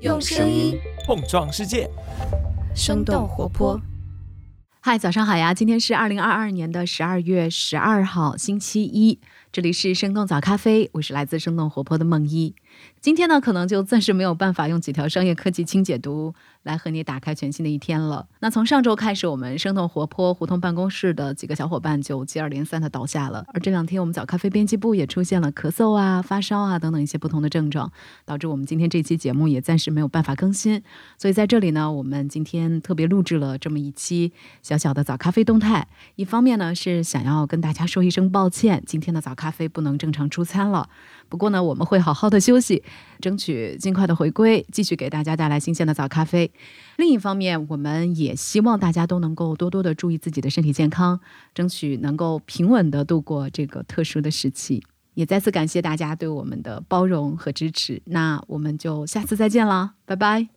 用声音碰撞世界，生动活泼。嗨，早上好呀！今天是二零二二年的十二月十二号，星期一。这里是生动早咖啡，我是来自生动活泼的梦一。今天呢，可能就暂时没有办法用几条商业科技轻解读来和你打开全新的一天了。那从上周开始，我们生动活泼胡同办公室的几个小伙伴就接二连三的倒下了。而这两天，我们早咖啡编辑部也出现了咳嗽啊、发烧啊等等一些不同的症状，导致我们今天这期节目也暂时没有办法更新。所以在这里呢，我们今天特别录制了这么一期小小小的早咖啡动态。一方面呢，是想要跟大家说一声抱歉，今天的早咖啡不能正常出餐了。不过呢，我们会好好的休息，争取尽快的回归，继续给大家带来新鲜的早咖啡。另一方面，我们也希望大家都能够多多的注意自己的身体健康，争取能够平稳的度过这个特殊的时期。也再次感谢大家对我们的包容和支持。那我们就下次再见了，拜拜。